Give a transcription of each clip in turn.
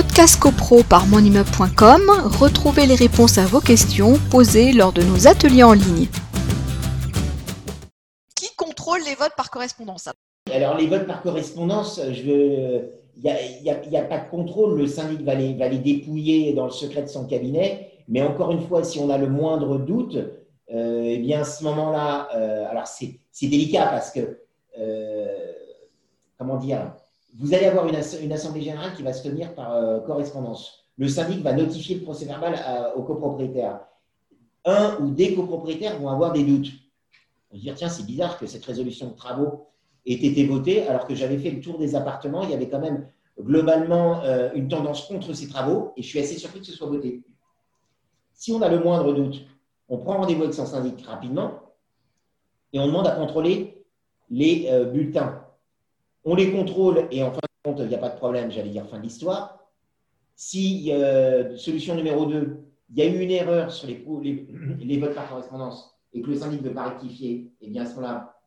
Podcast CoPro par monimmeuble.com, retrouvez les réponses à vos questions posées lors de nos ateliers en ligne. Qui contrôle les votes par correspondance? Alors les votes par correspondance, je veux... il n'y a, pas de contrôle. Le syndic va les, va les dépouiller dans le secret de son cabinet. Mais encore une fois, si on a le moindre doute, euh, eh bien, à ce moment-là, euh, alors c'est délicat parce que, euh, comment dire, vous allez avoir une, assemblée générale qui va se tenir par euh, correspondance. Le syndic va notifier le procès verbal aux copropriétaires. Un ou des copropriétaires vont avoir des doutes. On va dire, tiens, c'est bizarre que cette résolution de travaux ait été votée alors que j'avais fait le tour des appartements. Il y avait quand même globalement euh, une tendance contre ces travaux et je suis assez surpris que ce soit voté. Si on a le moindre doute, on prend rendez-vous avec son syndic rapidement et on demande à contrôler les euh, bulletins on les contrôle et en fin de compte, il n'y a pas de problème, j'allais dire fin de l'histoire. Si, euh, solution numéro 2, il y a eu une erreur sur les, votes par correspondance et que le syndic ne veut pas rectifier, et eh bien à ce moment-là,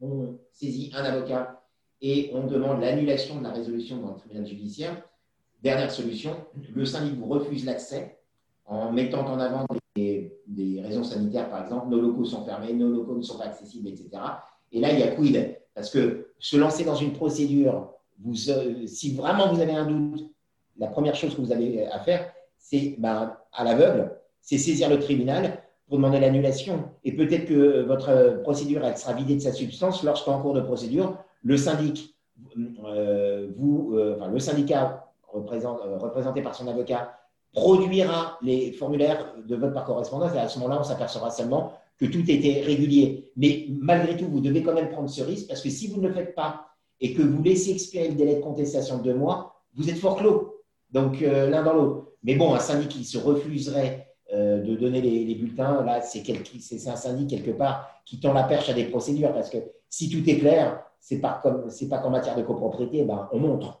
on saisit un avocat et on demande l'annulation de la résolution dans le tribunal judiciaire. Dernière solution, le syndic vous refuse l'accès en mettant en avant des, des, raisons sanitaires, par exemple, nos locaux sont fermés, nos locaux ne sont pas accessibles, etc. Et là, il y a quid? Parce que se lancer dans une procédure, euh, si vraiment vous avez un doute, la première chose que vous avez à faire, c'est ben, à l'aveugle, c'est saisir le tribunal pour demander l'annulation. Et peut-être que votre procédure elle sera vidée de sa substance lorsqu'en cours de procédure, le syndic, euh, euh, le syndicat représenté par son avocat produira les formulaires de vote par correspondance et à ce moment-là, on s'apercevra seulement que tout était régulier. Mais malgré tout, vous devez quand même prendre ce risque parce que si vous ne le faites pas et que vous laissez expirer le délai de contestation de deux mois, vous êtes fort clos. Donc, euh, l'un dans l'autre. Mais bon, un syndic qui se refuserait euh, de donner les, bulletins, là, c'est un syndic quelque part qui tend la perche à des procédures parce que si tout est clair, c'est pas comme c'est pas qu'en matière de copropriété, ben, on montre.